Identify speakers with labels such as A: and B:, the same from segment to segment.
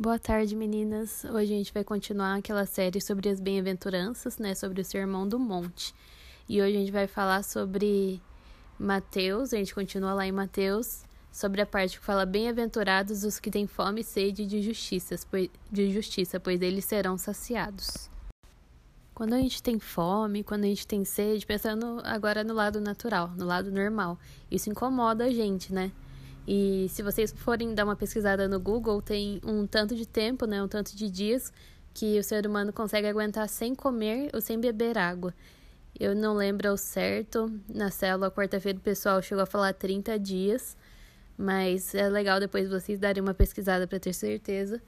A: Boa tarde, meninas. Hoje a gente vai continuar aquela série sobre as bem-aventuranças, né, sobre o Sermão do Monte. E hoje a gente vai falar sobre Mateus, a gente continua lá em Mateus, sobre a parte que fala bem-aventurados os que têm fome e sede de justiça, pois, de justiça, pois eles serão saciados. Quando a gente tem fome, quando a gente tem sede, pensando agora no lado natural, no lado normal, isso incomoda a gente, né? E se vocês forem dar uma pesquisada no Google, tem um tanto de tempo, né, um tanto de dias que o ser humano consegue aguentar sem comer ou sem beber água. Eu não lembro ao certo, na célula quarta-feira o pessoal chegou a falar 30 dias, mas é legal depois vocês darem uma pesquisada para ter certeza.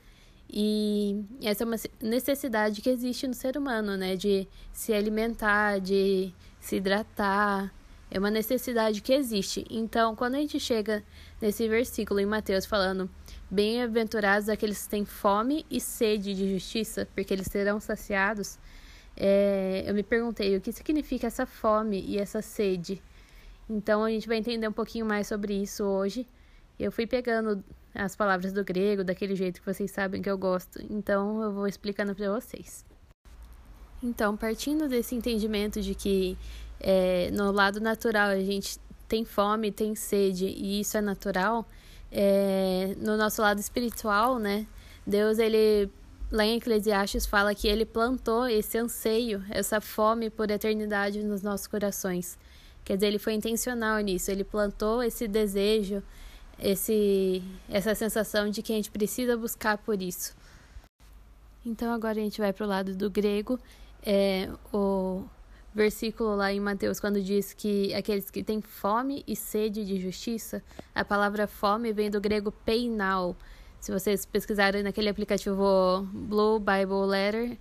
A: E essa é uma necessidade que existe no ser humano, né? De se alimentar, de se hidratar. É uma necessidade que existe. Então, quando a gente chega nesse versículo em Mateus falando: Bem-aventurados aqueles que têm fome e sede de justiça, porque eles serão saciados. É, eu me perguntei o que significa essa fome e essa sede. Então, a gente vai entender um pouquinho mais sobre isso hoje. Eu fui pegando as palavras do grego daquele jeito que vocês sabem que eu gosto, então eu vou explicando para vocês. Então, partindo desse entendimento de que é, no lado natural a gente tem fome, tem sede e isso é natural, é, no nosso lado espiritual, né? Deus, ele lá em Eclesiastes fala que ele plantou esse anseio, essa fome por eternidade nos nossos corações. Quer dizer, ele foi intencional nisso, ele plantou esse desejo, esse, essa sensação de que a gente precisa buscar por isso. Então agora a gente vai para o lado do grego, é, o versículo lá em Mateus quando diz que aqueles que têm fome e sede de justiça, a palavra fome vem do grego peinal. Se vocês pesquisarem naquele aplicativo Blue Bible Letter,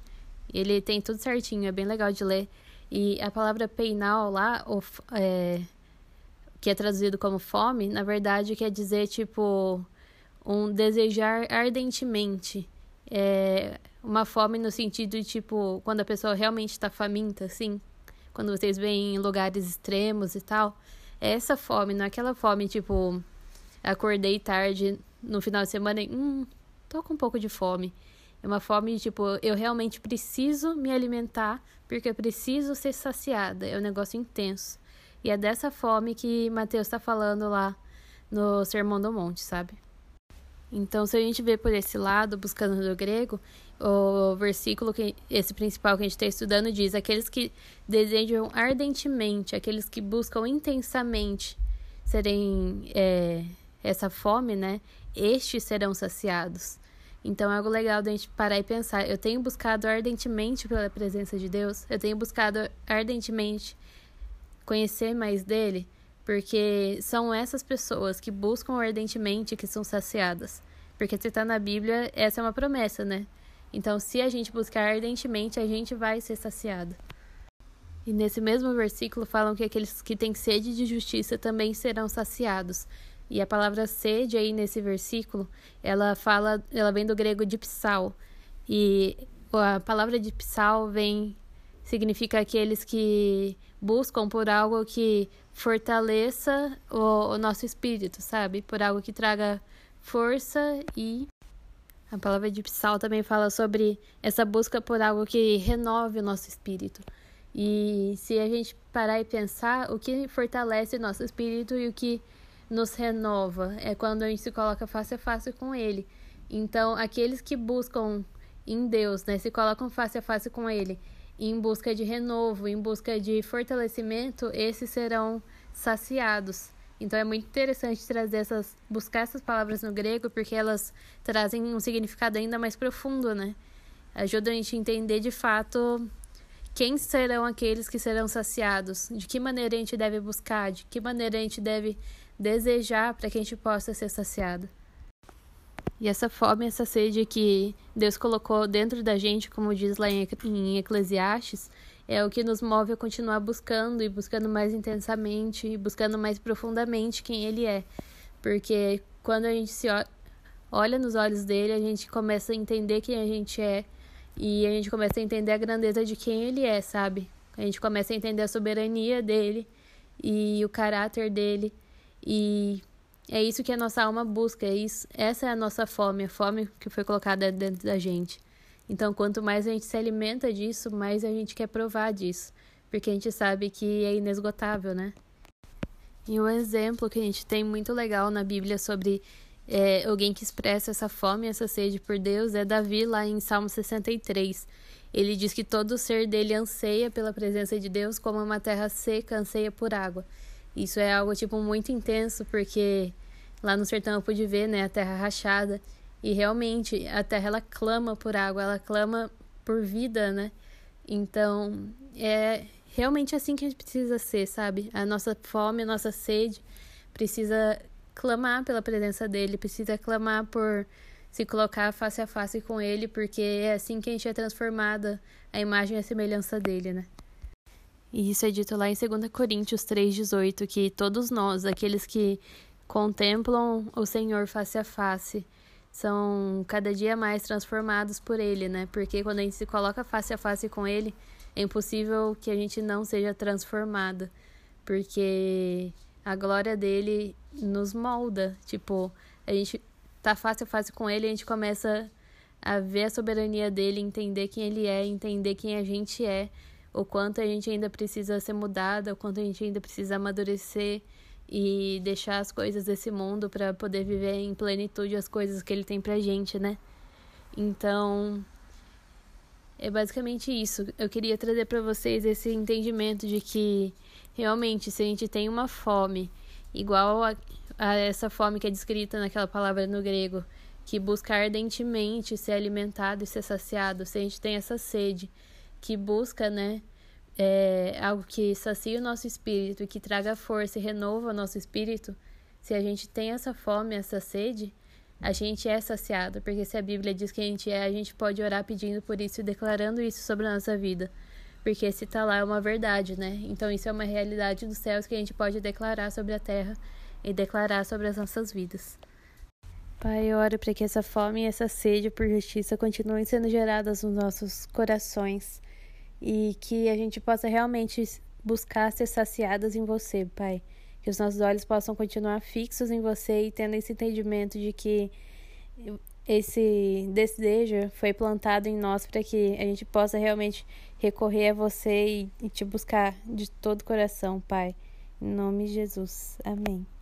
A: ele tem tudo certinho, é bem legal de ler. E a palavra peinal lá, ou, é, que é traduzido como fome, na verdade quer dizer tipo um desejar ardentemente. É uma fome no sentido de tipo quando a pessoa realmente está faminta, assim. Quando vocês veem em lugares extremos e tal. É essa fome, não é aquela fome tipo acordei tarde no final de semana e hum, tô com um pouco de fome. É uma fome tipo, eu realmente preciso me alimentar porque eu preciso ser saciada. É um negócio intenso. E é dessa fome que Mateus está falando lá no Sermão do Monte, sabe? Então, se a gente vê por esse lado, buscando no grego, o versículo, que esse principal que a gente está estudando, diz: aqueles que desejam ardentemente, aqueles que buscam intensamente serem é, essa fome, né? Estes serão saciados. Então é algo legal da gente parar e pensar. Eu tenho buscado ardentemente pela presença de Deus, eu tenho buscado ardentemente conhecer mais dele, porque são essas pessoas que buscam ardentemente que são saciadas. Porque se está na Bíblia, essa é uma promessa, né? Então, se a gente buscar ardentemente, a gente vai ser saciado. E nesse mesmo versículo falam que aqueles que têm sede de justiça também serão saciados. E a palavra sede aí nesse versículo, ela fala, ela vem do grego dipsal. E a palavra dipsal vem significa aqueles que buscam por algo que fortaleça o, o nosso espírito, sabe? Por algo que traga força e a palavra de Psal também fala sobre essa busca por algo que renove o nosso espírito. E se a gente parar e pensar, o que fortalece o nosso espírito e o que nos renova é quando a gente se coloca face a face com Ele. Então, aqueles que buscam em Deus, né, se colocam face a face com Ele, em busca de renovo, em busca de fortalecimento, esses serão saciados. Então é muito interessante trazer essas, buscar essas palavras no grego, porque elas trazem um significado ainda mais profundo, né? Ajudam a gente a entender de fato quem serão aqueles que serão saciados, de que maneira a gente deve buscar, de que maneira a gente deve desejar para que a gente possa ser saciado. E essa fome, essa sede que Deus colocou dentro da gente, como diz lá em Eclesiastes, é o que nos move a continuar buscando e buscando mais intensamente e buscando mais profundamente quem Ele é. Porque quando a gente se olha nos olhos dele, a gente começa a entender quem a gente é e a gente começa a entender a grandeza de quem Ele é, sabe? A gente começa a entender a soberania dele e o caráter dele e É isso que a nossa alma busca, é isso, essa é a nossa fome, a fome que foi colocada dentro da gente. Então, quanto mais a gente se alimenta disso, mais a gente quer provar disso, porque a gente sabe que é inesgotável, né? E um exemplo que a gente tem muito legal na Bíblia sobre é, alguém que expressa essa fome, essa sede por Deus, é Davi lá em Salmo 63. Ele diz que todo ser dele anseia pela presença de Deus como uma terra seca anseia por água. Isso é algo tipo muito intenso, porque lá no sertão eu pude ver, né, a terra rachada, e realmente a terra ela clama por água, ela clama por vida, né? Então, é realmente assim que a gente precisa ser, sabe? A nossa fome, a nossa sede precisa clamar pela presença dele, precisa clamar por se colocar face a face com ele, porque é assim que a gente é transformada a imagem e a semelhança dele, né? E isso é dito lá em 2 Coríntios 3,18, que todos nós, aqueles que contemplam o Senhor face a face, são cada dia mais transformados por Ele, né? Porque quando a gente se coloca face a face com Ele, é impossível que a gente não seja transformada, porque a glória dele nos molda. Tipo, a gente tá face a face com Ele, a gente começa a ver a soberania dele, entender quem Ele é, entender quem a gente é o quanto a gente ainda precisa ser mudada, o quanto a gente ainda precisa amadurecer e deixar as coisas desse mundo para poder viver em plenitude as coisas que ele tem pra gente, né? Então, é basicamente isso. Eu queria trazer para vocês esse entendimento de que realmente se a gente tem uma fome igual a, a essa fome que é descrita naquela palavra no grego, que busca ardentemente ser alimentado e ser saciado, se a gente tem essa sede que busca, né, é, algo que sacia o nosso espírito e que traga força e renova o nosso espírito, se a gente tem essa fome, essa sede, a gente é saciado, porque se a Bíblia diz que a gente é, a gente pode orar pedindo por isso e declarando isso sobre a nossa vida. Porque se tá lá é uma verdade, né? Então isso é uma realidade dos céus que a gente pode declarar sobre a terra e declarar sobre as nossas vidas. Pai, eu oro para que essa fome e essa sede por justiça continuem sendo geradas nos nossos corações e que a gente possa realmente buscar ser saciadas em você, Pai. Que os nossos olhos possam continuar fixos em você e tendo esse entendimento de que esse desejo foi plantado em nós para que a gente possa realmente recorrer a você e, e te buscar de todo o coração, Pai. Em nome de Jesus. Amém.